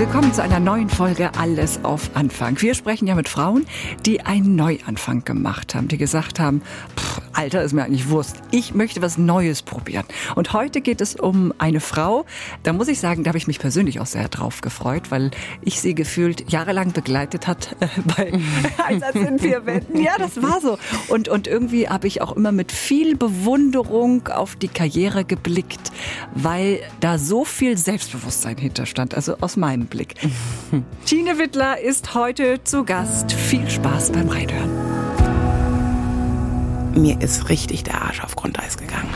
Willkommen zu einer neuen Folge Alles auf Anfang. Wir sprechen ja mit Frauen, die einen Neuanfang gemacht haben, die gesagt haben, pff, Alter ist mir eigentlich Wurst. Ich möchte was Neues probieren. Und heute geht es um eine Frau, da muss ich sagen, da habe ich mich persönlich auch sehr drauf gefreut, weil ich sie gefühlt jahrelang begleitet hat äh, bei Einsatz in vier Wänden. Ja, das war so. Und, und irgendwie habe ich auch immer mit viel Bewunderung auf die Karriere geblickt, weil da so viel Selbstbewusstsein hinterstand, also aus meinem Blick. Tine Wittler ist heute zu Gast. Viel Spaß beim Reinhören. Mir ist richtig der Arsch auf Grundeis gegangen.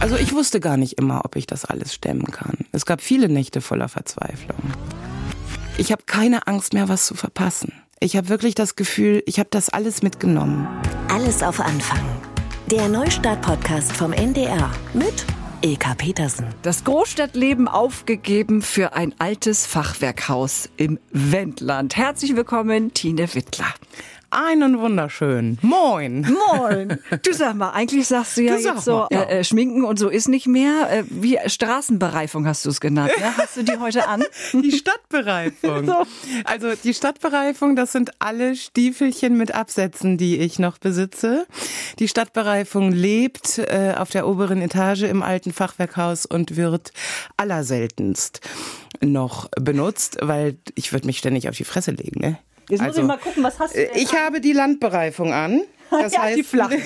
Also ich wusste gar nicht immer, ob ich das alles stemmen kann. Es gab viele Nächte voller Verzweiflung. Ich habe keine Angst mehr, was zu verpassen. Ich habe wirklich das Gefühl, ich habe das alles mitgenommen. Alles auf Anfang. Der Neustart-Podcast vom NDR mit Ilka Petersen. Das Großstadtleben aufgegeben für ein altes Fachwerkhaus im Wendland. Herzlich willkommen, Tine Wittler. Einen wunderschönen. Moin. Moin. Du sag mal, eigentlich sagst du ja Du jetzt so, mal. Äh, äh, Schminken und so ist nicht mehr. Äh, wie Straßenbereifung hast du es genannt. Ne? Hast du die heute an? Die Stadtbereifung. So. Also die Stadtbereifung, das sind alle Stiefelchen mit Absätzen, die ich noch besitze. Die Stadtbereifung lebt äh, auf der oberen Etage im alten Fachwerkhaus und wird allerseltenst noch benutzt, weil ich würde mich ständig auf die Fresse legen. Ne? Jetzt muss ich mal gucken, was hast du denn Ich habe die Landbereifung an. Das ja, heißt, die flach.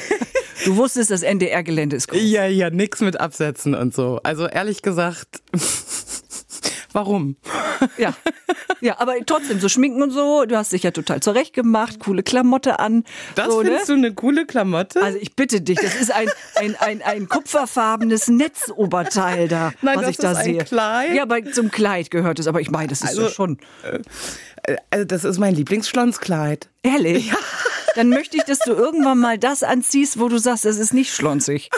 Du wusstest, das NDR-Gelände ist groß. Ja, ja, nix mit Absätzen und so. Also ehrlich gesagt, warum? Ja. ja, aber trotzdem, so schminken und so, du hast dich ja total zurecht gemacht, coole Klamotte an. Das so, ne? findest du eine coole Klamotte? Also ich bitte dich, das ist ein, ein, ein, ein kupferfarbenes Netzoberteil da, Nein, was ich da ist ein sehe. Kleid. Ja, aber zum Kleid gehört es, aber ich meine, das ist Also- ja schon also das ist mein Lieblingsschlonzkleid. ehrlich. Dann möchte ich, dass du irgendwann mal das anziehst, wo du sagst, das ist nicht schlonzig.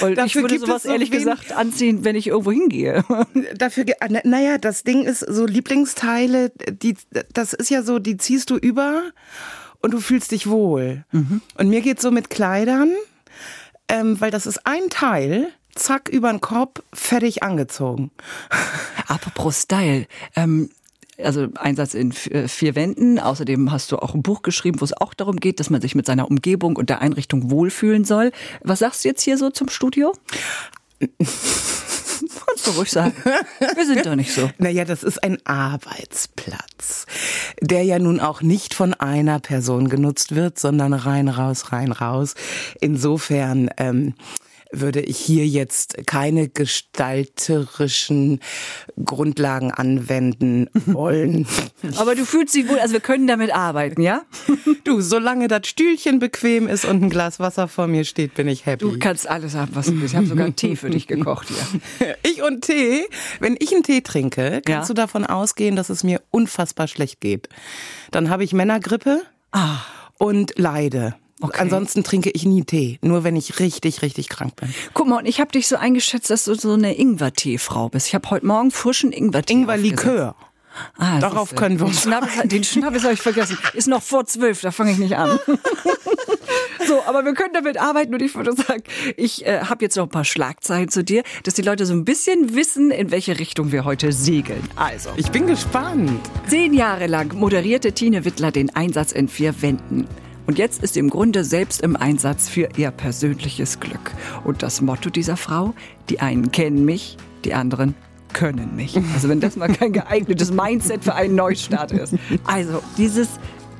Weil ich würde gibt sowas es so ehrlich gesagt anziehen, wenn ich irgendwo hingehe. Dafür, naja, das Ding ist so Lieblingsteile, die, das ist ja so, die ziehst du über und du fühlst dich wohl. Und mir geht's so mit Kleidern, ähm, weil das ist ein Teil, zack, über den Kopf, fertig angezogen. Apropos Style, ähm, also Einsatz in äh, vier Wänden. Außerdem hast du auch ein Buch geschrieben, wo es auch darum geht, dass man sich mit seiner Umgebung und der Einrichtung wohlfühlen soll. Was sagst du jetzt hier so zum Studio? Kannst du ruhig sagen. Wir sind doch nicht so. Naja, das ist ein Arbeitsplatz, der ja nun auch nicht von einer Person genutzt wird, sondern rein, raus, rein, raus. Insofern ähm, würde ich hier jetzt keine gestalterischen Grundlagen anwenden wollen. Aber du fühlst dich wohl, also wir können damit arbeiten, ja? Du, solange das Stühlchen bequem ist und ein Glas Wasser vor mir steht, bin ich happy. Du kannst alles haben, was du willst. Ich habe sogar einen Tee für dich gekocht hier. Ich und Tee. Wenn ich einen Tee trinke, kannst Ja. du davon ausgehen, dass es mir unfassbar schlecht geht. Dann habe ich Männergrippe und leide. Okay. Ansonsten trinke ich nie Tee, nur wenn ich richtig, richtig krank bin. Guck mal, und ich habe dich so eingeschätzt, dass du so eine Ingwer-Tee-Frau bist. Ich habe heute Morgen frischen Ingwer-Tee Ingwer-Likör. Ah, Darauf siehste. können wir uns- den Schnappes habe ich vergessen. Ist noch vor zwölf, da fange ich nicht an. so, aber wir können damit arbeiten und ich würde sagen, ich äh, habe jetzt noch ein paar Schlagzeilen zu dir, dass die Leute so ein bisschen wissen, in welche Richtung wir heute segeln. Also, Ich bin gespannt. zehn Jahre lang moderierte Tine Wittler den Einsatz in vier Wänden. Und jetzt ist sie im Grunde selbst im Einsatz für ihr persönliches Glück. Und das Motto dieser Frau, die einen kennen mich, die anderen können mich. Also wenn das mal kein geeignetes Mindset für einen Neustart ist. Also dieses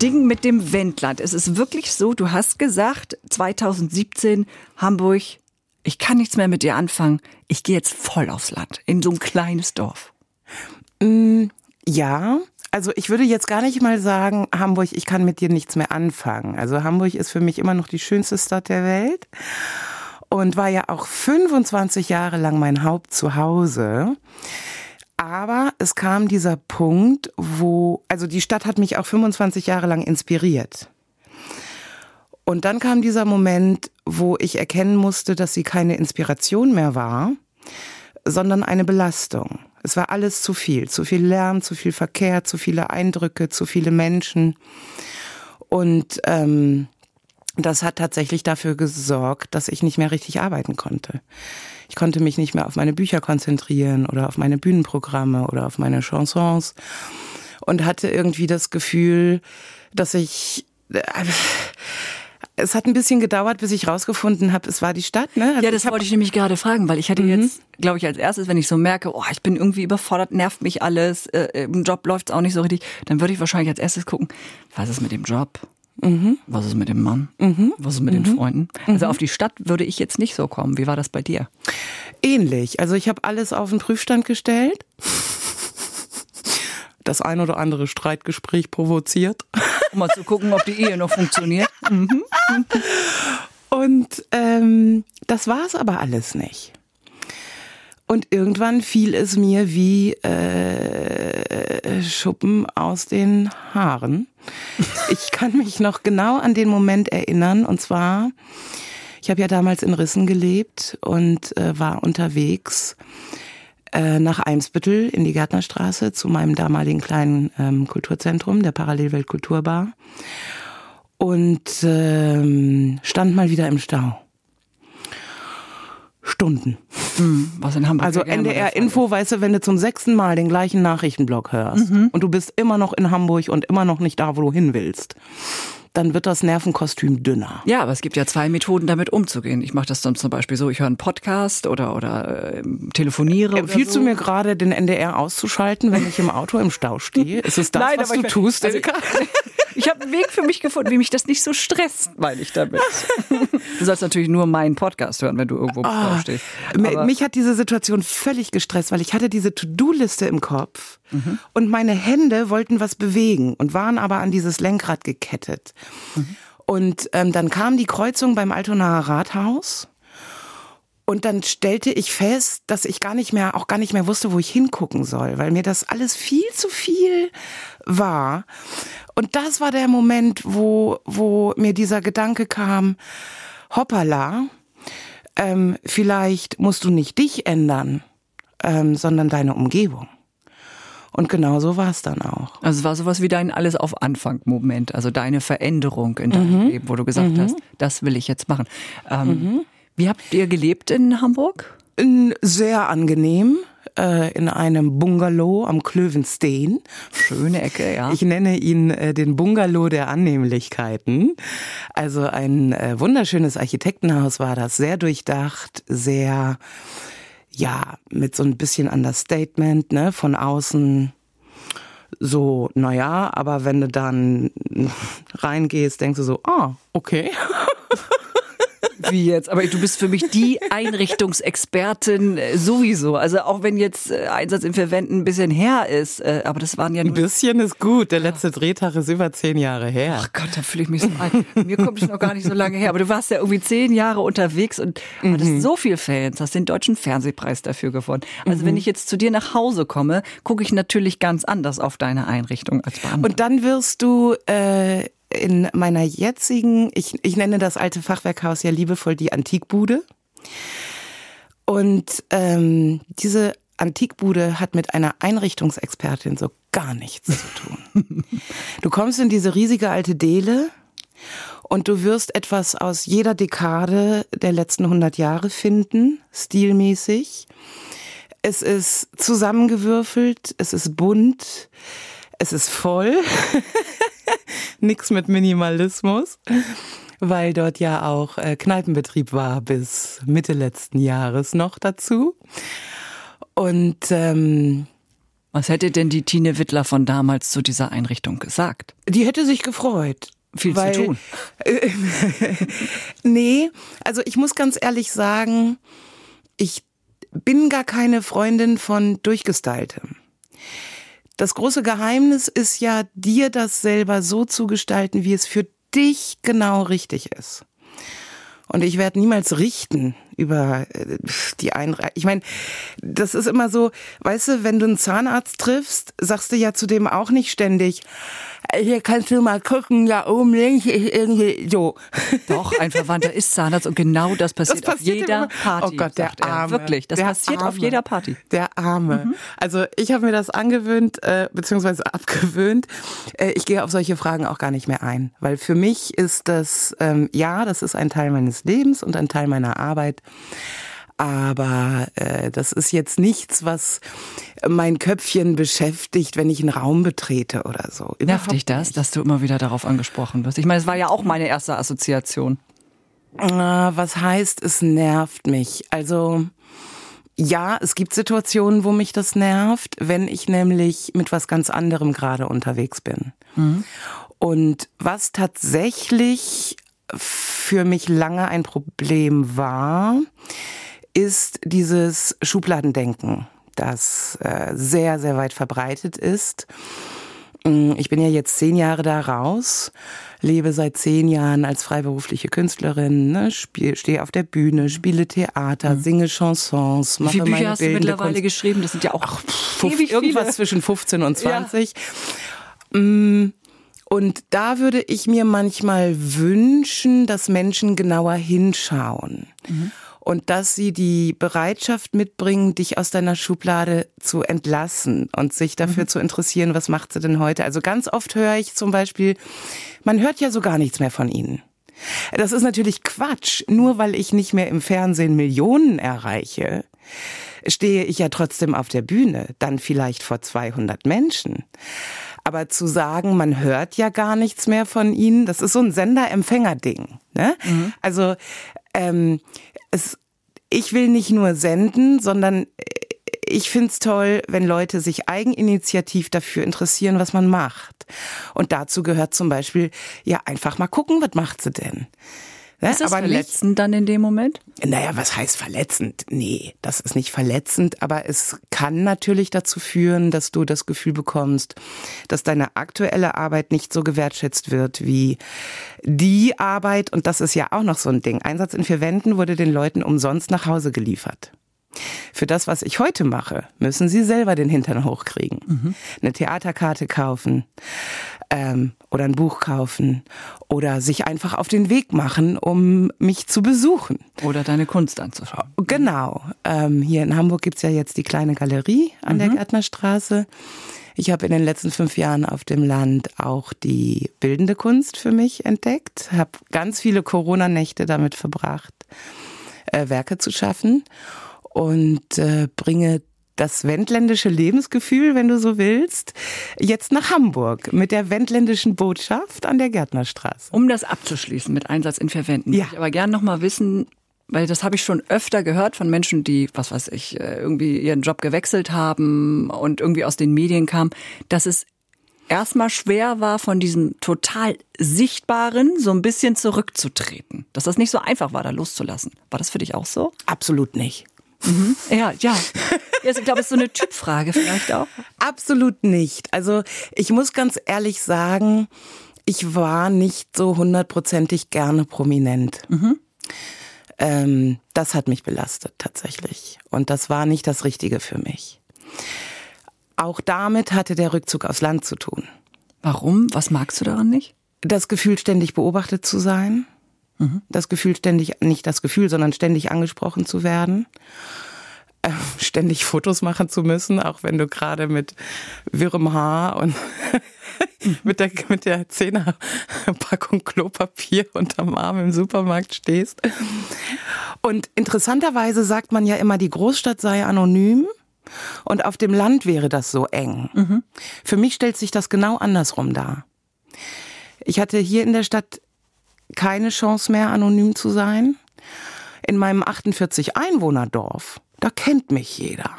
Ding mit dem Wendland. Es ist wirklich so, du hast gesagt, 2017 Hamburg, ich kann nichts mehr mit dir anfangen. Ich gehe jetzt voll aufs Land, in so ein kleines Dorf. Ja, also ich würde jetzt gar nicht mal sagen, Hamburg, ich kann mit dir nichts mehr anfangen. Also Hamburg ist für mich immer noch die schönste Stadt der Welt und war ja auch 25 Jahre lang mein Hauptzuhause. Aber es kam dieser Punkt, wo, also die Stadt hat mich auch 25 Jahre lang inspiriert. Und dann kam dieser Moment, wo ich erkennen musste, dass sie keine Inspiration mehr war, sondern eine Belastung. Es war alles zu viel, zu viel Lärm, zu viel Verkehr, zu viele Eindrücke, zu viele Menschen. Und ähm, das hat tatsächlich dafür gesorgt, dass ich nicht mehr richtig arbeiten konnte. Ich konnte mich nicht mehr auf meine Bücher konzentrieren oder auf meine Bühnenprogramme oder auf meine Chansons und hatte irgendwie das Gefühl, dass ich äh, es hat ein bisschen gedauert, bis ich rausgefunden habe, es war die Stadt. Ne? Also ja, das ich wollte ich nämlich gerade fragen, weil ich hatte mhm. jetzt, glaube ich, als erstes, wenn ich so merke, oh, ich bin irgendwie überfordert, nervt mich alles, äh, im Job läuft es auch nicht so richtig, dann würde ich wahrscheinlich als erstes gucken, was ist mit dem Job? Mhm. Was ist mit dem Mann? Mhm. Was ist mit mhm. den Freunden? Also mhm. auf die Stadt würde ich jetzt nicht so kommen. Wie war das bei dir? Ähnlich. Also ich habe alles auf den Prüfstand gestellt. Das ein oder andere Streitgespräch provoziert. Um mal zu gucken, ob die Ehe noch funktioniert. Mhm. Und ähm, das war es aber alles nicht. Und irgendwann fiel es mir wie äh, Schuppen aus den Haaren. Ich kann mich noch genau an den Moment erinnern. Und zwar, ich habe ja damals in Rissen gelebt und äh, war unterwegs äh, nach Eimsbüttel in die Gärtnerstraße zu meinem damaligen kleinen ähm, Kulturzentrum, der Parallelwelt Kulturbar. Und ähm, stand mal wieder im Stau. Stunden. Hm, was in Hamburg also NDR Info, weißt du, wenn du zum sechsten Mal den gleichen Nachrichtenblock hörst mhm. und du bist immer noch in Hamburg und immer noch nicht da, wo du hin willst dann wird das Nervenkostüm dünner. Ja, aber es gibt ja zwei Methoden, damit umzugehen. Ich mache das dann zum Beispiel so, ich höre einen Podcast oder, oder äh, telefoniere. Empfiehlst so. du mir gerade, den NDR auszuschalten, wenn ich im Auto im Stau stehe? Ist es das, Nein, was du tust? Also, ich habe einen Weg für mich gefunden, wie mich das nicht so stresst, meine ich damit. Du sollst natürlich nur meinen Podcast hören, wenn du irgendwo im Stau ah, stehst. Mich hat diese Situation völlig gestresst, weil ich hatte diese To-Do-Liste im Kopf mhm. und meine Hände wollten was bewegen und waren aber an dieses Lenkrad gekettet. Und ähm, dann kam die Kreuzung beim Altonaer Rathaus. Und dann stellte ich fest, dass ich gar nicht mehr, auch gar nicht mehr wusste, wo ich hingucken soll, weil mir das alles viel zu viel war. Und das war der Moment, wo, wo mir dieser Gedanke kam, hoppala, ähm, vielleicht musst du nicht dich ändern, ähm, sondern deine Umgebung. Und genau so war es dann auch. Also es war sowas wie dein Alles auf Anfang-Moment, also deine Veränderung in deinem mhm. Leben, wo du gesagt mhm. hast, das will ich jetzt machen. Ähm, mhm. Wie habt ihr gelebt in Hamburg? Sehr angenehm äh, in einem Bungalow am Klövensteen. Schöne Ecke, ja. Ich nenne ihn äh, den Bungalow der Annehmlichkeiten. Also ein äh, wunderschönes Architektenhaus war das, sehr durchdacht, sehr ja, mit so ein bisschen Understatement, ne, von außen so, naja, aber wenn du dann reingehst, denkst du so, ah, okay. Wie jetzt? Aber du bist für mich die Einrichtungsexpertin äh, sowieso. Also auch wenn jetzt äh, Einsatz im Verwenden ein bisschen her ist, äh, aber das waren ja nur... Ein bisschen ist gut. Der letzte Drehtag ist über zehn Jahre her. Ach Gott, da fühle ich mich so ein. Mir kommt es noch gar nicht so lange her. Aber du warst ja irgendwie zehn Jahre unterwegs und mhm. hattest so viel Fans, hast den deutschen Fernsehpreis dafür gewonnen. Also mhm. wenn ich jetzt zu dir nach Hause komme, gucke ich natürlich ganz anders auf deine Einrichtung als bei Und dann wirst du äh, in meiner jetzigen, ich, ich nenne das alte Fachwerkhaus ja liebevoll die Antikbude. Und ähm, diese Antikbude hat mit einer Einrichtungsexpertin so gar nichts zu tun. Du kommst in diese riesige alte Dele und du wirst etwas aus jeder Dekade der letzten 100 Jahre finden, stilmäßig. Es ist zusammengewürfelt, es ist bunt, es ist voll. Nix mit Minimalismus. Weil dort ja auch äh, Kneipenbetrieb war bis Mitte letzten Jahres noch dazu. Und ähm, was hätte denn die Tine Wittler von damals zu dieser Einrichtung gesagt? Die hätte sich gefreut. Viel weil, zu tun. nee, also ich muss ganz ehrlich sagen, ich bin gar keine Freundin von Durchgestyltem. Das große Geheimnis ist ja, dir das selber so zu gestalten, wie es für dich genau richtig ist. Und ich werde niemals richten. Über äh, die Einreichung. Ich meine, das ist immer so, weißt du, wenn du einen Zahnarzt triffst, sagst du ja zu dem auch nicht ständig, hier kannst du mal gucken, da oben links ist irgendwie so. Doch, ein Verwandter ist Zahnarzt und genau das passiert, das passiert auf jeder immer. Party. Oh Gott, der Arme. Wirklich, das der passiert Arme. auf jeder Party. Der Arme. Mhm. Also ich habe mir das angewöhnt, äh, beziehungsweise abgewöhnt. Äh, ich gehe auf solche Fragen auch gar nicht mehr ein, weil für mich ist das, ähm, ja, das ist ein Teil meines Lebens und ein Teil meiner Arbeit. Aber äh, das ist jetzt nichts, was mein Köpfchen beschäftigt, wenn ich einen Raum betrete oder so. Überhaupt Nervt dich das, dass du immer wieder darauf angesprochen wirst? Ich meine, es war ja auch meine erste Assoziation. Ah, was heißt, es nervt mich? Also ja, es gibt Situationen, wo mich das nervt, wenn ich nämlich mit was ganz anderem gerade unterwegs bin. Mhm. Und was tatsächlich für mich lange ein Problem war, ist dieses Schubladendenken, das äh, sehr, sehr weit verbreitet ist. Mm, ich bin ja jetzt zehn Jahre da raus, lebe seit zehn Jahren als freiberufliche Künstlerin, ne, stehe auf der Bühne, spiele Theater, mhm. singe Chansons, mache Wie viele Bücher hast du mittlerweile Kunst. geschrieben? Das sind ja auch Ach, pf, irgendwas viele. zwischen 15 und 20. Ja. Mm, und da würde ich mir manchmal wünschen, dass Menschen genauer hinschauen. Mhm und dass sie die Bereitschaft mitbringen, dich aus deiner Schublade zu entlassen und sich dafür mhm. zu interessieren, was macht sie denn heute. Also ganz oft höre ich zum Beispiel, man hört ja so gar nichts mehr von ihnen. Das ist natürlich Quatsch. Nur weil ich nicht mehr im Fernsehen Millionen erreiche, stehe ich ja trotzdem auf der Bühne, dann vielleicht vor 200 Menschen. Aber zu sagen, man hört ja gar nichts mehr von ihnen, das ist so ein Sender-Empfänger-Ding. Ne? Mhm. Also ähm, es, ich will nicht nur senden, sondern ich find's toll, wenn Leute sich eigeninitiativ dafür interessieren, was man macht. Und dazu gehört zum Beispiel, ja, einfach mal gucken, was macht sie denn? Ne? Ist das aber verletzend dann in dem Moment? Naja, was heißt verletzend? Nee, das ist nicht verletzend, aber es kann natürlich dazu führen, dass du das Gefühl bekommst, dass deine aktuelle Arbeit nicht so gewertschätzt wird wie die Arbeit. Und das ist ja auch noch so ein Ding. Einsatz in vier Wänden wurde den Leuten umsonst nach Hause geliefert. Für das, was ich heute mache, müssen sie selber den Hintern hochkriegen. Mhm. Eine Theaterkarte kaufen ähm, oder ein Buch kaufen oder sich einfach auf den Weg machen, um mich zu besuchen. Oder deine Kunst anzuschauen. Genau. Ähm, hier in Hamburg gibt's ja jetzt die kleine Galerie an mhm. der Gärtnerstraße. Ich habe in den letzten fünf Jahren auf dem Land auch die bildende Kunst für mich entdeckt, habe ganz viele Corona-Nächte damit verbracht, äh, Werke zu schaffen und äh, bringe das wendländische Lebensgefühl, wenn du so willst, jetzt nach Hamburg mit der wendländischen Botschaft an der Gärtnerstraße. Um das abzuschließen mit Einsatz in Verwenden, ja. ich aber gern noch mal wissen, weil das habe ich schon öfter gehört von Menschen, die, was weiß ich, äh, irgendwie ihren Job gewechselt haben und irgendwie aus den Medien kamen, dass es erstmal schwer war, von diesem total Sichtbaren so ein bisschen zurückzutreten. Dass das nicht so einfach war, da loszulassen. War das für dich auch so? Absolut nicht. Mhm. Ja, ja. Ich glaube, es ist so eine Typfrage vielleicht auch. Absolut nicht. Also ich muss ganz ehrlich sagen, ich war nicht so hundertprozentig gerne prominent. Mhm. Ähm, das hat mich belastet tatsächlich. Und das war nicht das Richtige für mich. Auch damit hatte der Rückzug aufs Land zu tun. Warum? Was magst du daran nicht? Das Gefühl, ständig beobachtet zu sein. Mhm. Das Gefühl, ständig, nicht das Gefühl, sondern ständig angesprochen zu werden. Äh, ständig Fotos machen zu müssen, auch wenn du gerade mit wirrem Haar und mit der, mit der Zehnerpackung Klopapier unterm Arm im Supermarkt stehst. Und interessanterweise sagt man ja immer, die Großstadt sei anonym. Und auf dem Land wäre das so eng. Mhm. Für mich stellt sich das genau andersrum dar. Ich hatte hier in der Stadt keine Chance mehr, anonym zu sein. In meinem 48 Einwohnerdorf, da kennt mich jeder.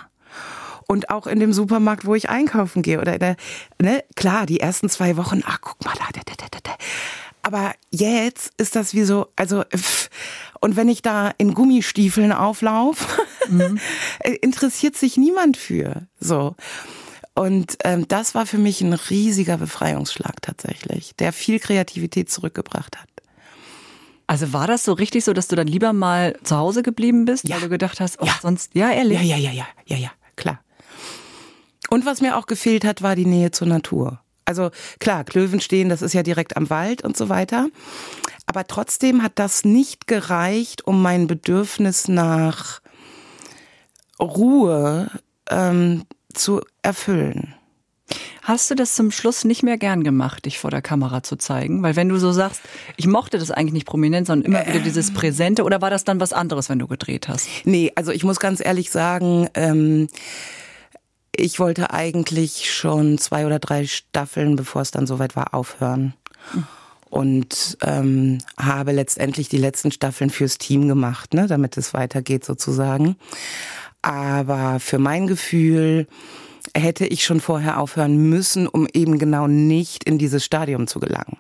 Und auch in dem Supermarkt, wo ich einkaufen gehe oder der, ne, klar, die ersten zwei Wochen, ach, guck mal da, da, da, da, da. Aber jetzt ist das wie so, also, und wenn ich da in Gummistiefeln auflaufe, mhm. interessiert sich niemand für, so. Und ähm, das war für mich ein riesiger Befreiungsschlag tatsächlich, der viel Kreativität zurückgebracht hat. Also war das so richtig so, dass du dann lieber mal zu Hause geblieben bist, Ja. weil du gedacht hast, oh, Ja. sonst, ja, ehrlich? Ja, ja, ja, ja, ja, ja, klar. Und was mir auch gefehlt hat, war die Nähe zur Natur. Also klar, Klövenstehen, das ist ja direkt am Wald und so weiter. Aber trotzdem hat das nicht gereicht, um mein Bedürfnis nach Ruhe ähm, zu erfüllen. Hast du das zum Schluss nicht mehr gern gemacht, dich vor der Kamera zu zeigen? Weil wenn du so sagst, ich mochte das eigentlich nicht prominent, sondern immer wieder dieses Präsente, oder war das dann was anderes, wenn du gedreht hast? Nee, also ich muss ganz ehrlich sagen, ähm, ich wollte eigentlich schon zwei oder drei Staffeln, bevor es dann soweit war, aufhören. Und ähm, habe letztendlich die letzten Staffeln fürs Team gemacht, ne, damit es weitergeht sozusagen. Aber für mein Gefühl hätte ich schon vorher aufhören müssen, um eben genau nicht in dieses Stadium zu gelangen.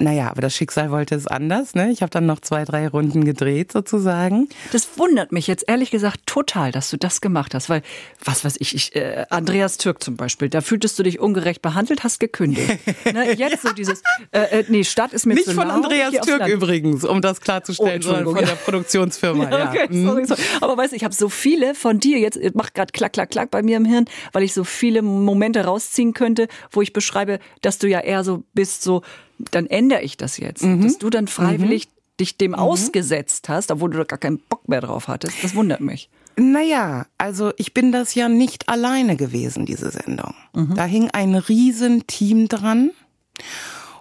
Naja, aber das Schicksal wollte es anders. Ne? Ich habe dann noch zwei, drei Runden gedreht sozusagen. Das wundert mich jetzt ehrlich gesagt total, dass du das gemacht hast, weil, was weiß ich, ich äh, Andreas Türk zum Beispiel, da fühltest du dich ungerecht behandelt, hast gekündigt. ne, jetzt so dieses, äh, äh, nee, Stadt ist mir Nicht zu von lau, Andreas Türk übrigens, um das klarzustellen, Oh, sondern von der Produktionsfirma. Ja, Okay, Mhm. sorry, sorry. Aber weißt du, ich habe so viele von dir jetzt, äh, macht gerade klack, klack, klack bei mir im Hirn, weil ich so viele Momente rausziehen könnte, wo ich beschreibe, dass du ja eher so bist, so, dann ändere ich das jetzt. Mhm. Dass du dann freiwillig dich dem ausgesetzt hast, obwohl du da gar keinen Bock mehr drauf hattest. Das wundert mich. Naja, also ich bin das ja nicht alleine gewesen, diese Sendung. Da hing ein Riesenteam dran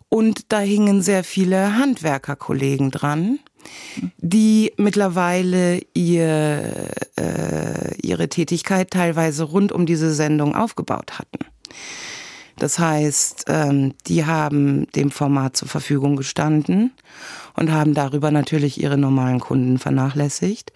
und da hingen sehr viele Handwerkerkollegen dran, die mittlerweile ihr, äh, ihre Tätigkeit teilweise rund um diese Sendung aufgebaut hatten. Das heißt, ähm, die haben dem Format zur Verfügung gestanden und haben darüber natürlich ihre normalen Kunden vernachlässigt.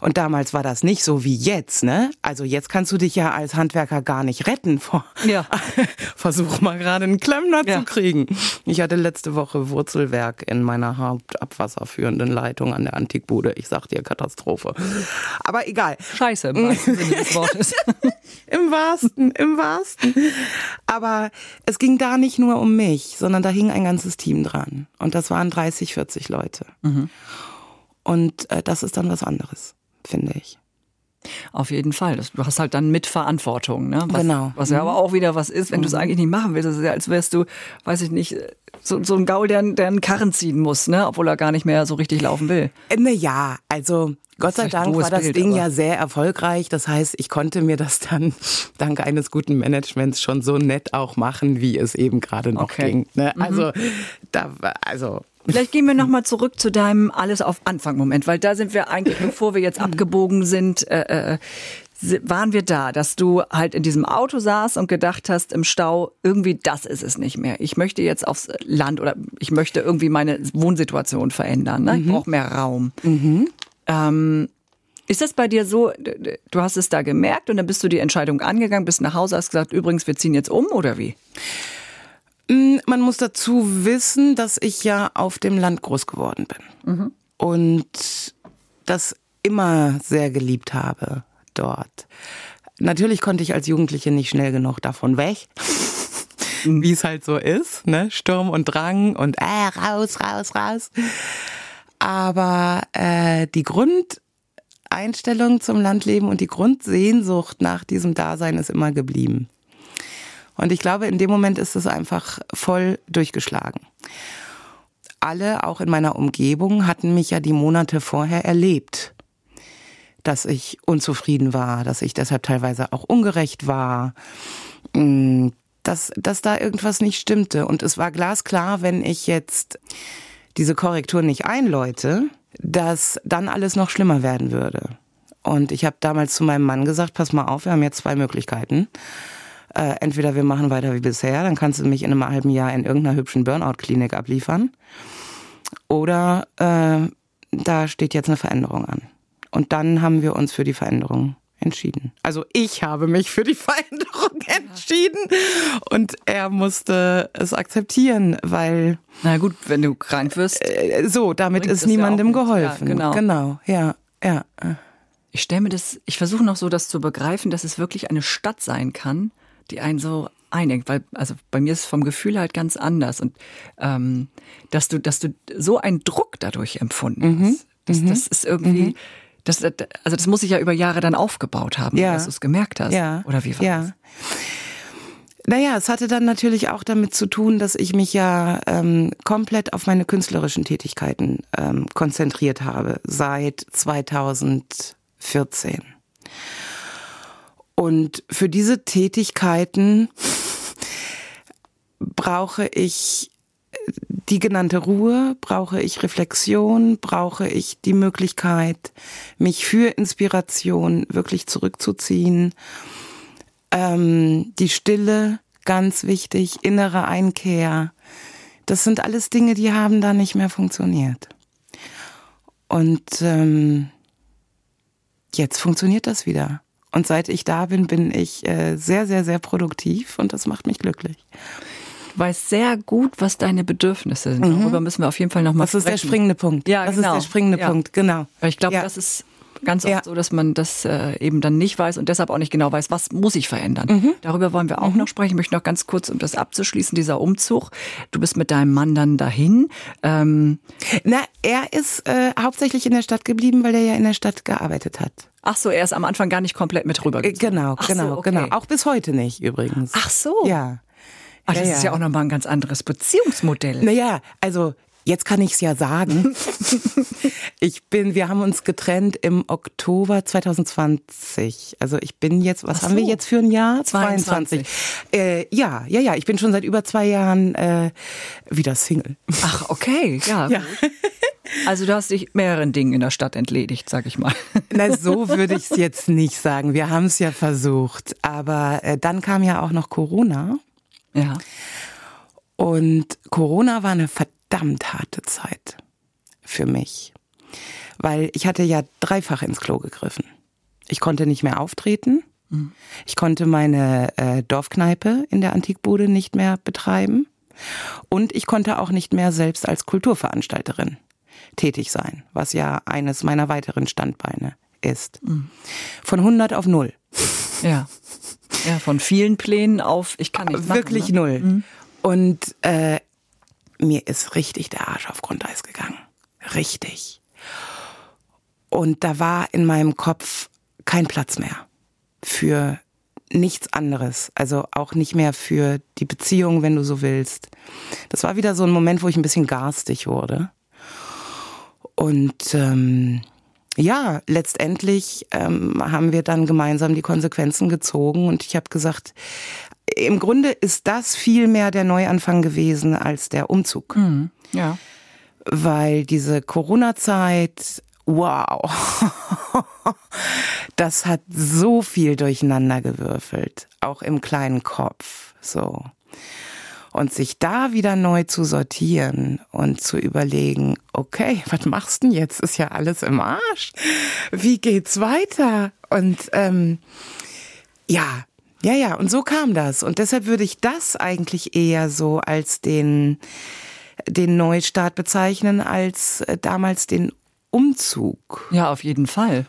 Und damals war das nicht so wie jetzt, ne? Also jetzt kannst du dich ja als Handwerker gar nicht retten vor. Ja. Versuch mal gerade einen Klempner Ja. zu kriegen. Ich hatte letzte Woche Wurzelwerk in meiner hauptabwasserführenden Leitung an der Antikbude. Ich sag dir Katastrophe. Aber egal. Scheiße im wahrsten Sinne des Wortes. Im wahrsten, im wahrsten. Aber es ging da nicht nur um mich, sondern da hing ein ganzes Team dran. Und das waren 30, 40 Leute. Und äh, das ist dann was anderes, finde ich. Auf jeden Fall. Das, du hast halt dann Mitverantwortung, ne? Was, Genau. Was ja aber auch wieder was ist, wenn du es eigentlich nicht machen willst. Das ist ja, als wärst du, weiß ich nicht, so, so ein Gaul, der, der einen Karren ziehen muss, ne? Obwohl er gar nicht mehr so richtig laufen will. Äh, Na ja, also Gott sei Dank war das Bild, Ding aber- ja sehr erfolgreich. Das heißt, ich konnte mir das dann dank eines guten Managements schon so nett auch machen, wie es eben gerade noch Okay. ging. Ne? Also, da war, also Vielleicht gehen wir nochmal zurück zu deinem Alles auf Anfang-Moment, weil da sind wir eigentlich, bevor wir jetzt abgebogen sind, äh, äh, waren wir da, dass du halt in diesem Auto saß und gedacht hast im Stau, irgendwie das ist es nicht mehr. Ich möchte jetzt aufs Land oder ich möchte irgendwie meine Wohnsituation verändern. Ne? Ich brauche mehr Raum. Ähm, ist das bei dir so, du hast es da gemerkt und dann bist du die Entscheidung angegangen, bist nach Hause, hast gesagt, übrigens, wir ziehen jetzt um oder wie? Mm, Man muss dazu wissen, dass ich ja auf dem Land groß geworden bin und das immer sehr geliebt habe dort. Natürlich konnte ich als Jugendliche nicht schnell genug davon weg, wie es halt so ist, ne? Sturm und Drang und äh, raus, raus, raus. Aber äh, die Grundeinstellung zum Landleben und die Grundsehnsucht nach diesem Dasein ist immer geblieben. Und ich glaube, in dem Moment ist es einfach voll durchgeschlagen. Alle, auch in meiner Umgebung, hatten mich ja die Monate vorher erlebt, dass ich unzufrieden war, dass ich deshalb teilweise auch ungerecht war, mm, dass, dass da irgendwas nicht stimmte. Und es war glasklar, wenn ich jetzt diese Korrektur nicht einläute, dass dann alles noch schlimmer werden würde. Und ich habe damals zu meinem Mann gesagt, pass mal auf, wir haben jetzt zwei Möglichkeiten äh, entweder wir machen weiter wie bisher, dann kannst du mich in einem halben Jahr in irgendeiner hübschen Burnout-Klinik abliefern. Oder äh, da steht jetzt eine Veränderung an. Und dann haben wir uns für die Veränderung entschieden. Also ich habe mich für die Veränderung entschieden und er musste es akzeptieren, weil Na gut, wenn du krank wirst. äh, so, damit ist ja niemandem. Ja, geholfen. genau. genau, ja, ja. Ich stelle mir das, ich versuche noch so das zu begreifen, dass es wirklich eine Stadt sein kann, die einen so einengt, weil also bei mir ist es vom Gefühl halt ganz anders und ähm, dass du, dass du so einen Druck dadurch empfunden Mhm. hast. Das, das ist irgendwie, das, also das muss sich ja über Jahre dann aufgebaut haben, Ja. dass du es gemerkt hast. Ja. Oder wie war ja. das? Naja, es hatte dann natürlich auch damit zu tun, dass ich mich ja ähm, komplett auf meine künstlerischen Tätigkeiten ähm, konzentriert habe seit 2014. Und für diese Tätigkeiten brauche ich die genannte Ruhe, brauche ich Reflexion, brauche ich die Möglichkeit, mich für Inspiration wirklich zurückzuziehen. Ähm, die Stille, ganz wichtig, innere Einkehr. Das sind alles Dinge, die haben da nicht mehr funktioniert. Und ähm, jetzt funktioniert das wieder. Und seit ich da bin, bin ich äh, sehr, sehr, sehr produktiv und das macht mich glücklich. Du weißt sehr gut, was deine Bedürfnisse sind. Darüber müssen wir auf jeden Fall nochmal Mhm. Das sprechen. ist der springende Punkt. Ja, das genau. ist der springende Ja. Punkt, genau. Ich glaube, Ja. das ist ganz oft Ja. so, dass man das äh, eben dann nicht weiß und deshalb auch nicht genau weiß, was muss ich verändern. Mhm. Darüber wollen wir auch noch sprechen. Ich möchte noch ganz kurz, um das abzuschließen, dieser Umzug. Du bist mit deinem Mann dann dahin. Ähm, Na, er ist äh, hauptsächlich in der Stadt geblieben, weil er ja in der Stadt gearbeitet hat. ach so, er ist am Anfang gar nicht komplett mit rüber. Äh, genau, Ach so, genau, okay. genau. Auch bis heute nicht übrigens. Ach so. Ja. Ach, das Ja, ist ja. ja auch nochmal ein ganz anderes Beziehungsmodell. Naja, also jetzt kann ich es ja sagen. ich bin, wir haben uns getrennt im Oktober 2020. Also ich bin jetzt, was Ach haben wir so. jetzt für ein Jahr? 22. Äh, ja, ja, ja. Ich bin schon seit über zwei Jahren äh, wieder Single. Ach, okay, ja. Ja. Also du hast dich mehreren Dingen in der Stadt entledigt, sag ich mal. Na, so würde ich es jetzt nicht sagen. Wir haben es ja versucht. Aber äh, dann kam ja auch noch Corona. Ja. Und Corona war eine verdammt harte Zeit für mich, weil ich hatte ja dreifach ins Klo gegriffen. Ich konnte nicht mehr auftreten. Ich konnte meine äh, Dorfkneipe in der Antikbude nicht mehr betreiben. Und ich konnte auch nicht mehr selbst als Kulturveranstalterin tätig sein, was ja eines meiner weiteren Standbeine ist. Von 100 auf 0. Ja. Ja, von vielen Plänen auf, ich kann nicht machen, Wirklich ne? null. Und äh, mir ist richtig der Arsch auf Grundeis gegangen. Richtig. Und da war in meinem Kopf kein Platz mehr für nichts anderes. Also auch nicht mehr für die Beziehung, wenn du so willst. Das war wieder so ein Moment, wo ich ein bisschen garstig wurde. Und ähm, ja, letztendlich ähm, haben wir dann gemeinsam die Konsequenzen gezogen und ich habe gesagt, im Grunde ist das viel mehr der Neuanfang gewesen als der Umzug, Mhm. Ja. weil diese Corona-Zeit, wow, das hat so viel durcheinander gewürfelt, auch im kleinen Kopf, so. Und sich da wieder neu zu sortieren und zu überlegen, okay, was machst du denn jetzt? Ist ja alles im Arsch. Wie geht's weiter? Und ähm, ja, ja, ja, und so kam das. Und deshalb würde ich das eigentlich eher so als den, den Neustart bezeichnen, als äh, damals den Umzug. Ja, auf jeden Fall.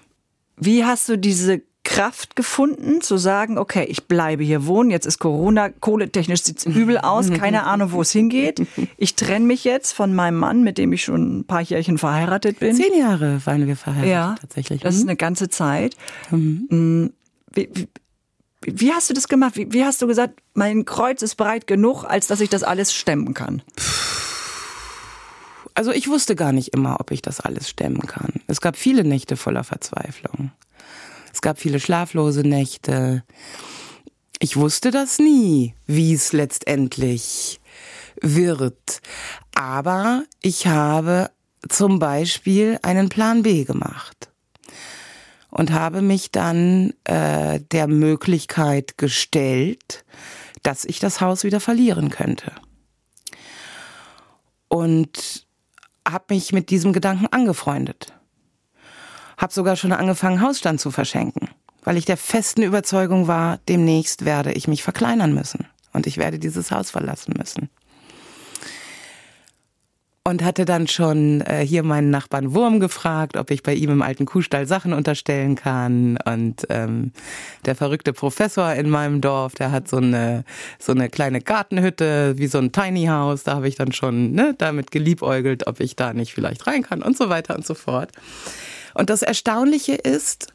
Wie hast du diese Kraft gefunden, zu sagen, okay, ich bleibe hier wohnen, jetzt ist Corona, kohletechnisch sieht's übel aus, keine Ahnung, wo es hingeht. Ich trenne mich jetzt von meinem Mann, mit dem ich schon ein paar Jährchen verheiratet bin. Zehn Jahre waren wir verheiratet Ja, tatsächlich. das ist Mhm. eine ganze Zeit. Mm, Wie, wie, wie hast du das gemacht? Wie, wie hast du gesagt, mein Kreuz ist breit genug, als dass ich das alles stemmen kann? Also ich wusste gar nicht immer, ob ich das alles stemmen kann. Es gab viele Nächte voller Verzweiflung. Es gab viele schlaflose Nächte. Ich wusste das nie, wie es letztendlich wird. Aber ich habe zum Beispiel einen Plan B gemacht und habe mich dann äh, der Möglichkeit gestellt, dass ich das Haus wieder verlieren könnte. Und habe mich mit diesem Gedanken angefreundet. Habe sogar schon angefangen, Hausstand zu verschenken, weil ich der festen Überzeugung war, demnächst werde ich mich verkleinern müssen und ich werde dieses Haus verlassen müssen. Und hatte dann schon äh, hier meinen Nachbarn Wurm gefragt, ob ich bei ihm im alten Kuhstall Sachen unterstellen kann. Und ähm, der verrückte Professor in meinem Dorf, der hat so eine so eine kleine Gartenhütte wie so ein Tiny House. Da habe ich dann schon ne, damit geliebäugelt, ob ich da nicht vielleicht rein kann und so weiter und so fort. Und das Erstaunliche ist,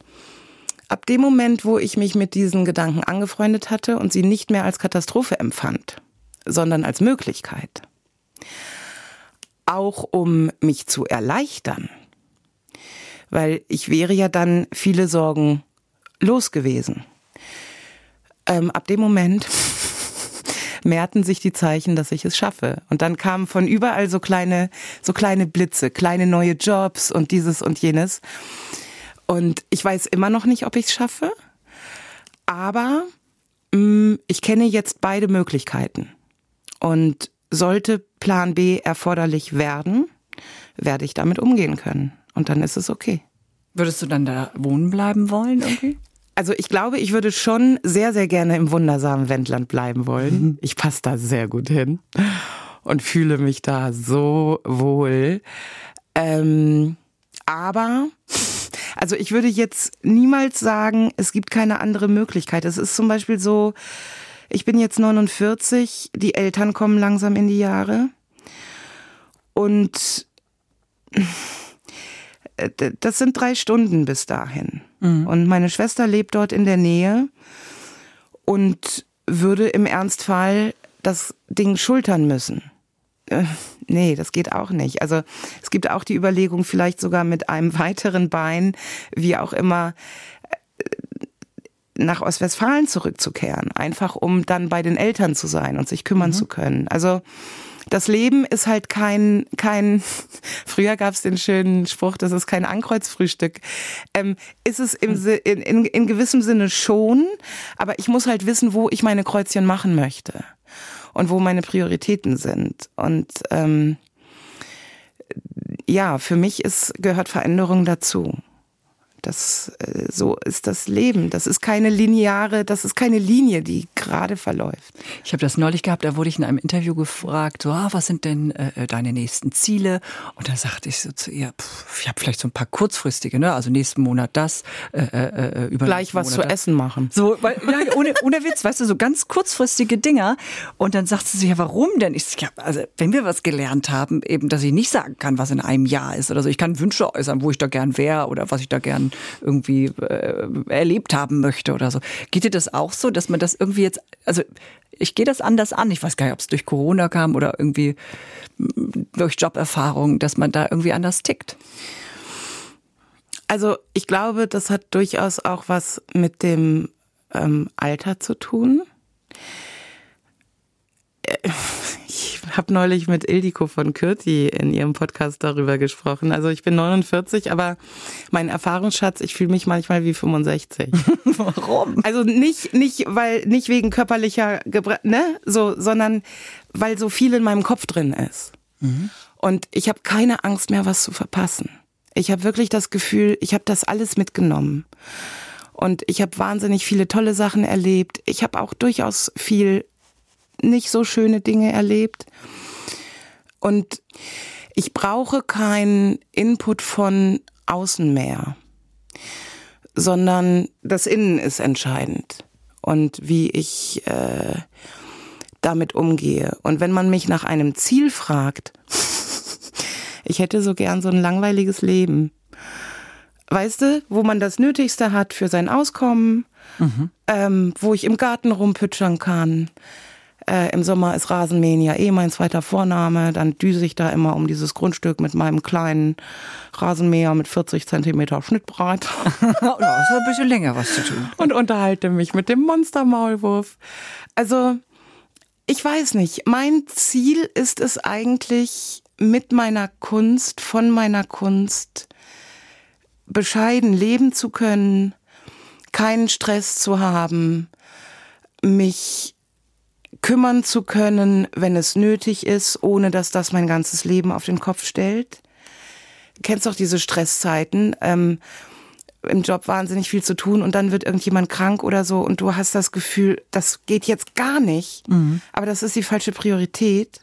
ab dem Moment, wo ich mich mit diesen Gedanken angefreundet hatte und sie nicht mehr als Katastrophe empfand, sondern als Möglichkeit auch um mich zu erleichtern. Weil ich wäre ja dann viele Sorgen los gewesen. Ähm, ab dem Moment mehrten sich die Zeichen, dass ich es schaffe. Und dann kamen von überall so kleine, so kleine Blitze, kleine neue Jobs und dieses und jenes. Und ich weiß immer noch nicht, ob ich es schaffe. Aber mh, mm, ich kenne jetzt beide Möglichkeiten. Und sollte Plan B erforderlich werden, werde ich damit umgehen können. Und dann ist es okay. Würdest du dann da wohnen bleiben wollen irgendwie? Also ich glaube, ich würde schon sehr, sehr gerne im wundersamen Wendland bleiben wollen. Mhm. Ich passe da sehr gut hin und fühle mich da so wohl. Ähm, aber, also ich würde jetzt niemals sagen, es gibt keine andere Möglichkeit. Es ist zum Beispiel so, ich bin jetzt 49, die Eltern kommen langsam in die Jahre. Und äh, das sind drei Stunden bis dahin. Mhm. Und meine Schwester lebt dort in der Nähe und würde im Ernstfall das Ding schultern müssen. Äh, nee, das geht auch nicht. Also es gibt auch die Überlegung, vielleicht sogar mit einem weiteren Bein, wie auch immer, nach Ostwestfalen zurückzukehren, einfach um dann bei den Eltern zu sein und sich kümmern mhm. zu können. Also das Leben ist halt kein, kein, früher gab es den schönen Spruch, das ist kein Ankreuzfrühstück. Ähm, ist es im, in, in, in gewissem Sinne schon, aber ich muss halt wissen, wo ich meine Kreuzchen machen möchte und wo meine Prioritäten sind. Und ähm, ja, für mich ist, gehört Veränderung dazu. Das, äh, so ist das Leben. Das ist keine lineare, das ist keine Linie, die gerade verläuft. Ich habe das neulich gehabt, da wurde ich in einem Interview gefragt, so, ah, was sind denn äh, äh deine nächsten Ziele? Und da sagte ich so zu ihr, pff, ich habe vielleicht so ein paar kurzfristige, ne? also nächsten Monat das, äh, äh, äh über Gleich was Monat zu das. essen machen. So, weil, ja, ohne, ohne Witz, weißt du, so ganz kurzfristige Dinger. Und dann sagt sie ja, warum denn? Ich ja, also wenn wir was gelernt haben, eben, dass ich nicht sagen kann, was in einem Jahr ist oder so. Ich kann Wünsche äußern, wo ich da gern wäre oder was ich da gern irgendwie äh, erlebt haben möchte oder so. Geht dir das auch so, dass man das irgendwie jetzt, also ich gehe das anders an. Ich weiß gar nicht, ob es durch Corona kam oder irgendwie mm, durch Joberfahrung, dass man da irgendwie anders tickt. Also ich glaube, das hat durchaus auch was mit dem ähm, Alter zu tun. Ich habe neulich mit Ildiko von Kürti in ihrem Podcast darüber gesprochen. Also ich bin 49, aber mein Erfahrungsschatz, ich fühle mich manchmal wie 65. Warum? Also nicht nicht weil nicht wegen körperlicher Gebra ne, so, sondern weil so viel in meinem Kopf drin ist. Mhm. Und ich habe keine Angst mehr, was zu verpassen. Ich habe wirklich das Gefühl, ich habe das alles mitgenommen. Und ich habe wahnsinnig viele tolle Sachen erlebt. Ich habe auch durchaus viel nicht so schöne Dinge erlebt. Und ich brauche keinen Input von außen mehr, sondern das Innen ist entscheidend und wie ich äh, damit umgehe. Und wenn man mich nach einem Ziel fragt, ich hätte so gern so ein langweiliges Leben. Weißt du, wo man das Nötigste hat für sein Auskommen, mhm. ähm, wo ich im Garten rumpütschern kann, äh, Im Sommer ist Rasenmähen ja eh mein zweiter Vorname. Dann düse ich da immer um dieses Grundstück mit meinem kleinen Rasenmäher mit 40 Zentimeter Schnittbreit. ja, das ist ein bisschen länger was zu tun. Und unterhalte mich mit dem Monstermaulwurf. Also, ich weiß nicht. Mein Ziel ist es eigentlich, mit meiner Kunst, von meiner Kunst bescheiden leben zu können, keinen Stress zu haben, mich kümmern zu können, wenn es nötig ist, ohne dass das mein ganzes Leben auf den Kopf stellt. Du kennst doch diese Stresszeiten. Ähm, im Job wahnsinnig viel zu tun und dann wird irgendjemand krank oder so und du hast das Gefühl, das geht jetzt gar nicht, mhm. aber das ist die falsche Priorität.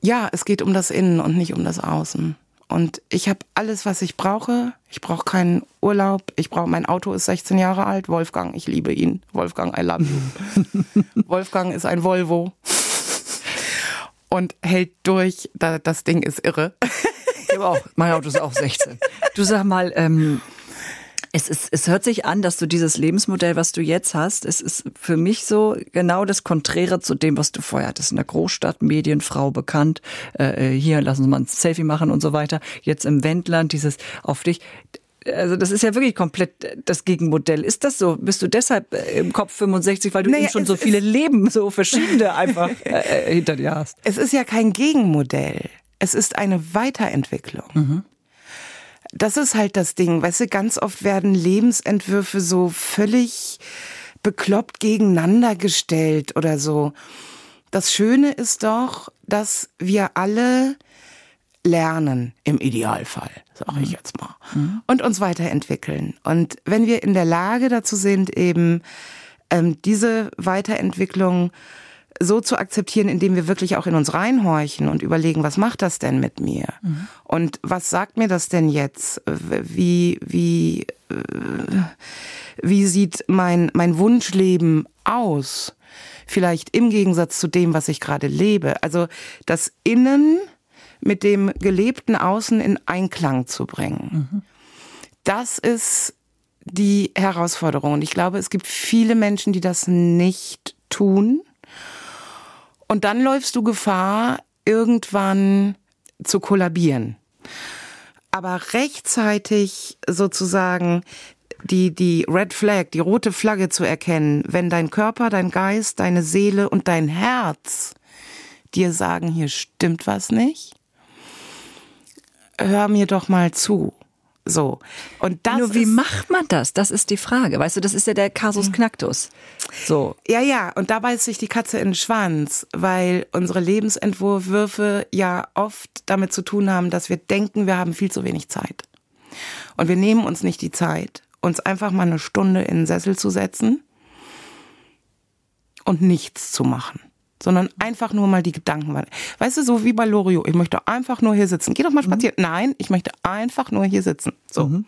Ja, es geht um das Innen und nicht um das Außen. Und ich habe alles, was ich brauche. Ich brauche keinen Urlaub. Ich brauche mein Auto ist 16 Jahre alt. Wolfgang, ich liebe ihn. Wolfgang, I love you. Wolfgang ist ein Volvo und hält durch. Das Ding ist irre. Ich auch. Mein Auto ist auch 16. Du sag mal, ähm, es, ist, es hört sich an, dass du dieses Lebensmodell, was du jetzt hast, es ist für mich so genau das Konträre zu dem, was du vorher hattest. In der Großstadt, Medienfrau bekannt, äh, äh, hier lassen Sie mal ein Selfie machen und so weiter. Jetzt im Wendland, dieses auf dich. Also das ist ja wirklich komplett das Gegenmodell. Ist das so? Bist du deshalb äh, im Kopf 65, weil du naja, eben schon so viele Leben, so verschiedene einfach äh, äh, hinter dir hast? Es ist ja kein Gegenmodell. Es ist eine Weiterentwicklung. Mhm das ist halt das Ding. Weißt du, ganz oft werden Lebensentwürfe so völlig bekloppt gegeneinander gestellt oder so. Das Schöne ist doch, dass wir alle lernen, im Idealfall, sage ich mhm. jetzt mal, mhm. und uns weiterentwickeln. Und wenn wir in der Lage dazu sind, eben ähm, diese Weiterentwicklung so zu akzeptieren, indem wir wirklich auch in uns reinhorchen und überlegen, was macht das denn mit mir? Mhm. Und was sagt mir das denn jetzt? Wie, wie, wie sieht mein, mein Wunschleben aus? Vielleicht im Gegensatz zu dem, was ich gerade lebe. Also das Innen mit dem gelebten Außen in Einklang zu bringen. Mhm. Das ist die Herausforderung. Und ich glaube, es gibt viele Menschen, die das nicht tun und dann läufst du Gefahr, irgendwann zu kollabieren. Aber rechtzeitig sozusagen die, die Red Flag, die rote Flagge zu erkennen, wenn dein Körper, dein Geist, deine Seele und dein Herz dir sagen, hier stimmt was nicht, hör mir doch mal zu. So. Und das Nur wie macht man das? Das ist die Frage. Weißt du, das ist ja der Kasus Knacktus. So. Ja, ja. Und da beißt sich die Katze in den Schwanz, weil unsere Lebensentwürfe ja oft damit zu tun haben, dass wir denken, wir haben viel zu wenig Zeit. Und wir nehmen uns nicht die Zeit, uns einfach mal eine Stunde in den Sessel zu setzen und nichts zu machen sondern einfach nur mal die Gedanken. Weißt du, so wie bei Loriot, ich möchte einfach nur hier sitzen. Geh doch mal mhm. spazieren. Nein, ich möchte einfach nur hier sitzen. So. Mhm.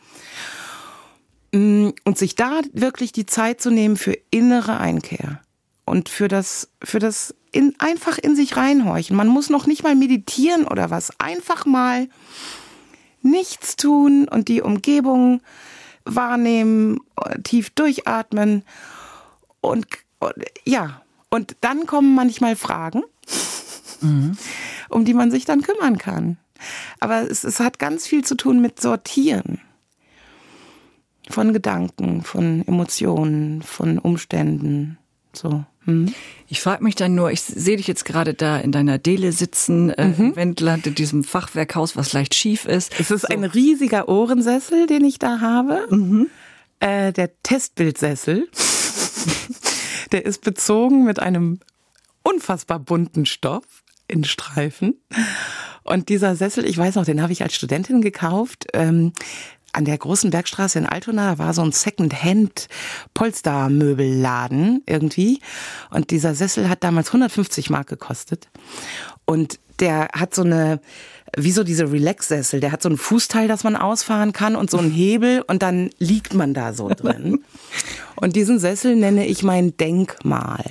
Mm, und sich da wirklich die Zeit zu nehmen für innere Einkehr und für das, für das in, einfach in sich reinhorchen. Man muss noch nicht mal meditieren oder was. Einfach mal nichts tun und die Umgebung wahrnehmen, tief durchatmen und, und ja, und dann kommen manchmal Fragen, mhm. um die man sich dann kümmern kann. Aber es, es hat ganz viel zu tun mit Sortieren von Gedanken, von Emotionen, von Umständen. So. Hm. Ich frage mich dann nur, ich sehe dich jetzt gerade da in deiner Dele sitzen, äh, mhm. Wendland, in diesem Fachwerkhaus, was leicht schief ist. Es ist so. ein riesiger Ohrensessel, den ich da habe. Mhm. Äh, der Testbildsessel. Der ist bezogen mit einem unfassbar bunten Stoff in Streifen. Und dieser Sessel, ich weiß noch, den habe ich als Studentin gekauft. Ähm, an der großen Bergstraße in Altona, war so ein Second-Hand-Polstermöbelladen irgendwie. Und dieser Sessel hat damals 150 Mark gekostet. Und der hat so eine, wie so diese Relax-Sessel, der hat so ein Fußteil, das man ausfahren kann und so einen Hebel und dann liegt man da so drin. und diesen Sessel nenne ich mein Denkmal.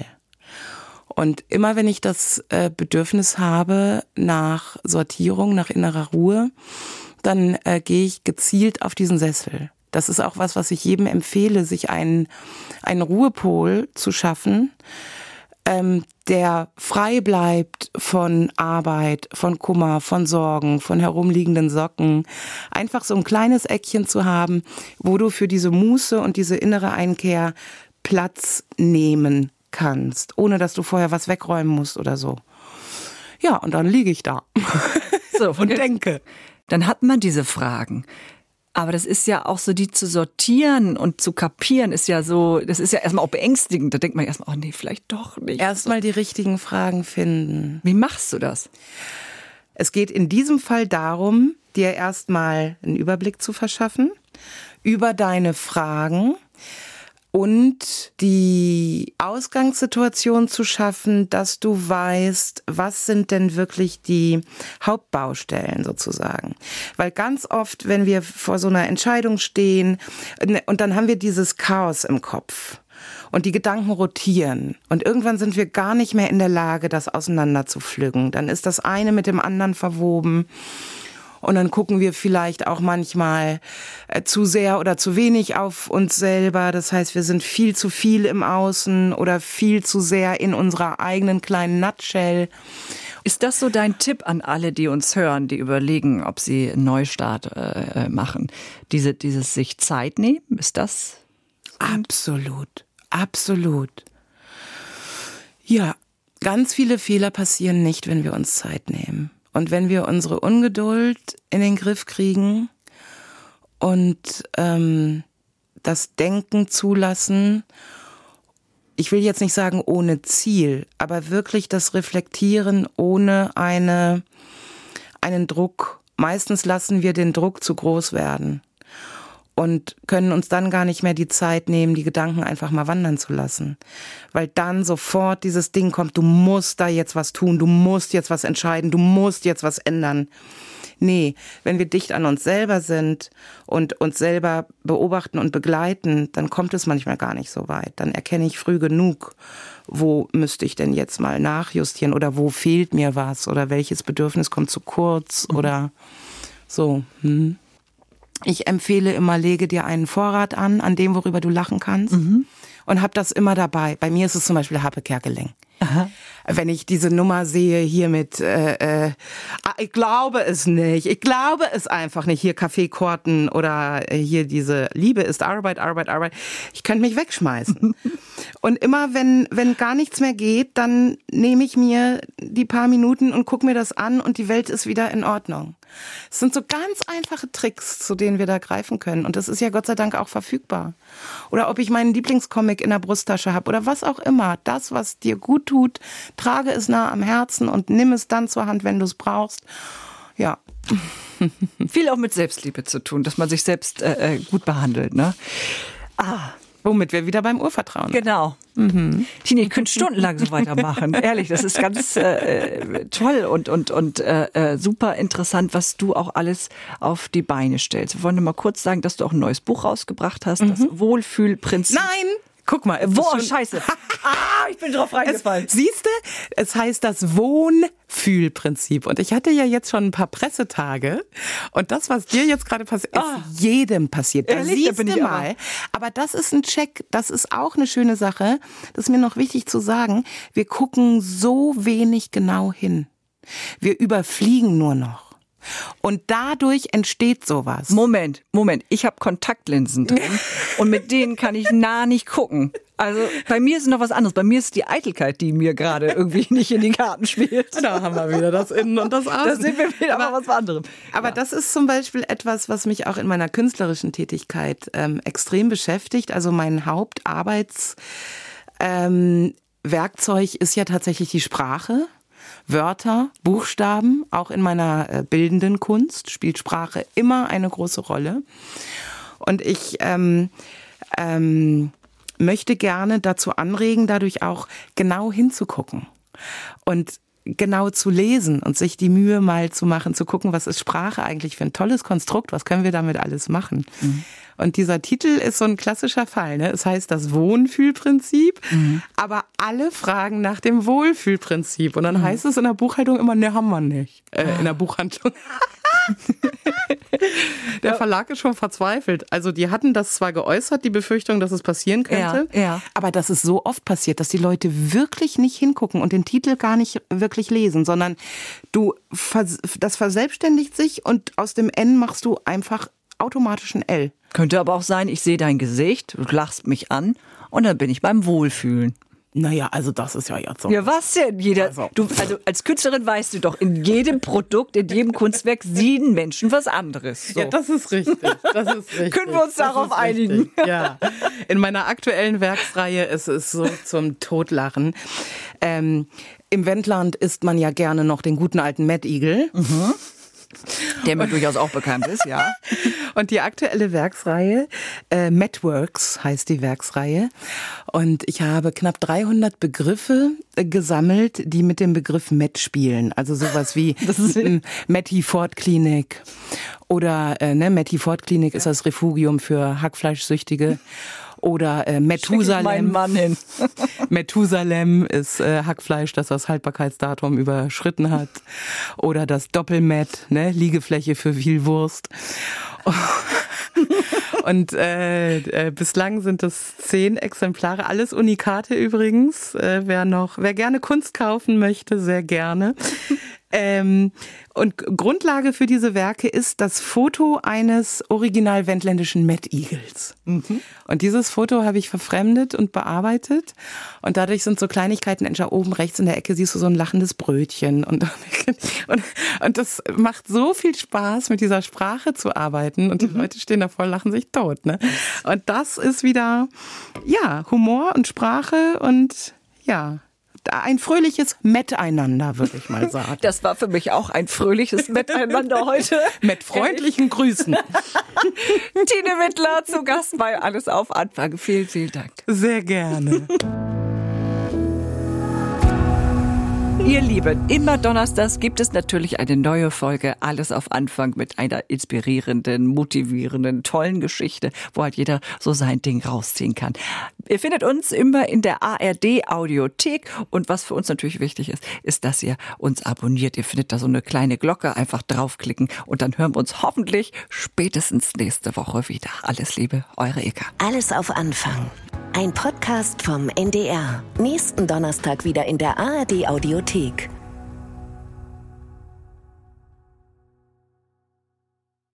Und immer wenn ich das äh, Bedürfnis habe nach Sortierung, nach innerer Ruhe, dann äh, gehe ich gezielt auf diesen Sessel. Das ist auch was, was ich jedem empfehle, sich einen, einen Ruhepol zu schaffen, ähm, der frei bleibt von Arbeit, von Kummer, von Sorgen, von herumliegenden Socken. Einfach so ein kleines Eckchen zu haben, wo du für diese Muße und diese innere Einkehr Platz nehmen kannst, ohne dass du vorher was wegräumen musst oder so. Ja, und dann liege ich da so, und denke. Dann hat man diese Fragen. Aber das ist ja auch so, die zu sortieren und zu kapieren, ist ja so, das ist ja erstmal auch beängstigend. Da denkt man erstmal, oh nee, vielleicht doch nicht. Erstmal die richtigen Fragen finden. Wie machst du das? Es geht in diesem Fall darum, dir erstmal einen Überblick zu verschaffen über deine Fragen und die Ausgangssituation zu schaffen, dass du weißt, was sind denn wirklich die Hauptbaustellen sozusagen. Weil ganz oft, wenn wir vor so einer Entscheidung stehen ne, und dann haben wir dieses Chaos im Kopf und die Gedanken rotieren und irgendwann sind wir gar nicht mehr in der Lage, das auseinander zu pflücken. Dann ist das eine mit dem anderen verwoben und dann gucken wir vielleicht auch manchmal äh, zu sehr oder zu wenig auf uns selber. Das heißt, wir sind viel zu viel im Außen oder viel zu sehr in unserer eigenen kleinen Nutshell. Ist das so dein Tipp an alle, die uns hören, die überlegen, ob sie einen Neustart äh, äh machen? Diese, dieses sich Zeit nehmen, ist das? Absolut, absolut. Ja, ganz viele Fehler passieren nicht, wenn wir uns Zeit nehmen. Und wenn wir unsere Ungeduld in den Griff kriegen und ähm, das Denken zulassen, ich will jetzt nicht sagen ohne Ziel, aber wirklich das Reflektieren ohne eine, einen Druck. Meistens lassen wir den Druck zu groß werden und können uns dann gar nicht mehr die Zeit nehmen, die Gedanken einfach mal wandern zu lassen. Weil dann sofort dieses Ding kommt, du musst da jetzt was tun, du musst jetzt was entscheiden, du musst jetzt was ändern. Nee, wenn wir dicht an uns selber sind und uns selber beobachten und begleiten, dann kommt es manchmal gar nicht so weit. Dann erkenne ich früh genug, wo müsste ich denn jetzt mal nachjustieren oder wo fehlt mir was oder welches Bedürfnis kommt zu kurz mhm. oder so. Hm. Ich empfehle immer, lege dir einen Vorrat an, an dem, worüber du lachen kannst. Mhm. Und hab das immer dabei. Bei mir ist es zum Beispiel Happe Kerkeling. Aha. Wenn ich diese Nummer sehe hier mit, äh, äh, ah, ich glaube es nicht, ich glaube es einfach nicht, hier Kaffeekorten oder äh, hier diese Liebe ist Arbeit, Arbeit, Arbeit. Ich könnte mich wegschmeißen. und immer wenn, wenn gar nichts mehr geht, dann nehme ich mir die paar Minuten und gucke mir das an und die Welt ist wieder in Ordnung. Es sind so ganz einfache Tricks, zu denen wir da greifen können. Und das ist ja Gott sei Dank auch verfügbar. Oder ob ich meinen Lieblingscomic in der Brusttasche habe oder was auch immer. Das, was dir gut tut, trage es nah am Herzen und nimm es dann zur Hand, wenn du es brauchst. Ja. Viel auch mit Selbstliebe zu tun, dass man sich selbst äh, äh gut behandelt. Ne? Ah, Womit wir wieder beim Urvertrauen. Genau. Mhm. Tine, ich könnte stundenlang so weitermachen. Ehrlich, das ist ganz äh, toll und, und, und äh, äh, super interessant, was du auch alles auf die Beine stellst. Wir wollen nur mal kurz sagen, dass du auch ein neues Buch rausgebracht hast, mhm. das Wohlfühlprinzip. Nein! Guck mal. Wo, scheiße. ah, ich bin drauf reingefallen. Siehst du, es heißt das Wohnfühlprinzip. Und ich hatte ja jetzt schon ein paar Pressetage. Und das, was dir jetzt gerade passiert, ist oh. jedem passiert. Da Ehrlich? siehst da du mal. Aber. aber das ist ein Check. Das ist auch eine schöne Sache. Das ist mir noch wichtig zu sagen. Wir gucken so wenig genau hin. Wir überfliegen nur noch. Und dadurch entsteht sowas. Moment, Moment. Ich habe Kontaktlinsen drin und mit denen kann ich nah nicht gucken. Also bei mir ist noch was anderes. Bei mir ist die Eitelkeit, die mir gerade irgendwie nicht in die Karten spielt. Da haben wir wieder das Innen und das Außen. Da sind wir wieder aber, was anderem. Aber ja. das ist zum Beispiel etwas, was mich auch in meiner künstlerischen Tätigkeit ähm, extrem beschäftigt. Also mein Hauptarbeitswerkzeug ähm, ist ja tatsächlich die Sprache. Wörter, Buchstaben, auch in meiner äh, bildenden Kunst spielt Sprache immer eine große Rolle. Und ich ähm, ähm, möchte gerne dazu anregen, dadurch auch genau hinzugucken. Und genau zu lesen und sich die Mühe mal zu machen, zu gucken, was ist Sprache eigentlich für ein tolles Konstrukt, was können wir damit alles machen. Mhm. Und dieser Titel ist so ein klassischer Fall. Ne? Es heißt das Wohnfühlprinzip, mhm. aber alle fragen nach dem Wohlfühlprinzip. Und dann mhm. heißt es in der Buchhaltung immer, ne, haben wir nicht. Äh, in der Buchhandlung. der. Verlag ist schon verzweifelt. Also die hatten das zwar geäußert, die Befürchtung, dass es passieren könnte, ja, ja. aber dass es so oft passiert, dass die Leute wirklich nicht hingucken und den Titel gar nicht wirklich lesen, sondern du das verselbstständigt sich und aus dem N machst du einfach automatisch ein L. Könnte aber auch sein, ich sehe dein Gesicht, du lachst mich an und dann bin ich beim Wohlfühlen. Naja, also das ist ja jetzt so. Ja, was denn? Jeder, also. Du, also als Künstlerin weißt du doch, in jedem Produkt, in jedem Kunstwerk sehen Menschen was anderes. So. Ja, das ist richtig. Das ist richtig. Können wir uns darauf einigen? Ja. In meiner aktuellen Werksreihe ist es so zum Totlachen. Ähm, Im Wendland isst man ja gerne noch den guten alten Mettigel. Mhm der mir durchaus auch bekannt ist, ja. Und die aktuelle Werksreihe, äh, Metworks heißt die Werksreihe. Und ich habe knapp 300 Begriffe äh, gesammelt, die mit dem Begriff Met spielen. Also sowas wie Metti Ford Klinik oder äh, ne, Metti Ford Klinik ist das Refugium für Hackfleischsüchtige. Oder äh, Methusalem. Mann hin. Methusalem ist äh, Hackfleisch, das das Haltbarkeitsdatum überschritten hat. Oder das Doppelmet, ne, Liegefläche für viel Wurst. Und äh, äh, bislang sind es zehn Exemplare, alles Unikate übrigens. Äh, wer noch, wer gerne Kunst kaufen möchte, sehr gerne. Ähm, und Grundlage für diese Werke ist das Foto eines original wendländischen Eagles. Mhm. Und dieses Foto habe ich verfremdet und bearbeitet. Und dadurch sind so Kleinigkeiten entstanden. Oben rechts in der Ecke siehst du so ein lachendes Brötchen. Und, und, und das macht so viel Spaß, mit dieser Sprache zu arbeiten. Und die mhm. Leute stehen davor, lachen sich tot. Ne? Und das ist wieder, ja, Humor und Sprache und ja, ein fröhliches Miteinander, würde ich mal sagen. Das war für mich auch ein fröhliches Miteinander heute. Mit freundlichen Grüßen. Tine Wittler zu Gast bei Alles auf Anfang. Vielen, vielen Dank. Sehr gerne. Ihr Lieben, immer donnerstags gibt es natürlich eine neue Folge Alles auf Anfang mit einer inspirierenden, motivierenden, tollen Geschichte, wo halt jeder so sein Ding rausziehen kann. Ihr findet uns immer in der ARD Audiothek und was für uns natürlich wichtig ist, ist, dass ihr uns abonniert. Ihr findet da so eine kleine Glocke, einfach draufklicken und dann hören wir uns hoffentlich spätestens nächste Woche wieder. Alles Liebe, eure Eka. Alles auf Anfang. Ein Podcast vom NDR. Nächsten Donnerstag wieder in der ARD Audiothek.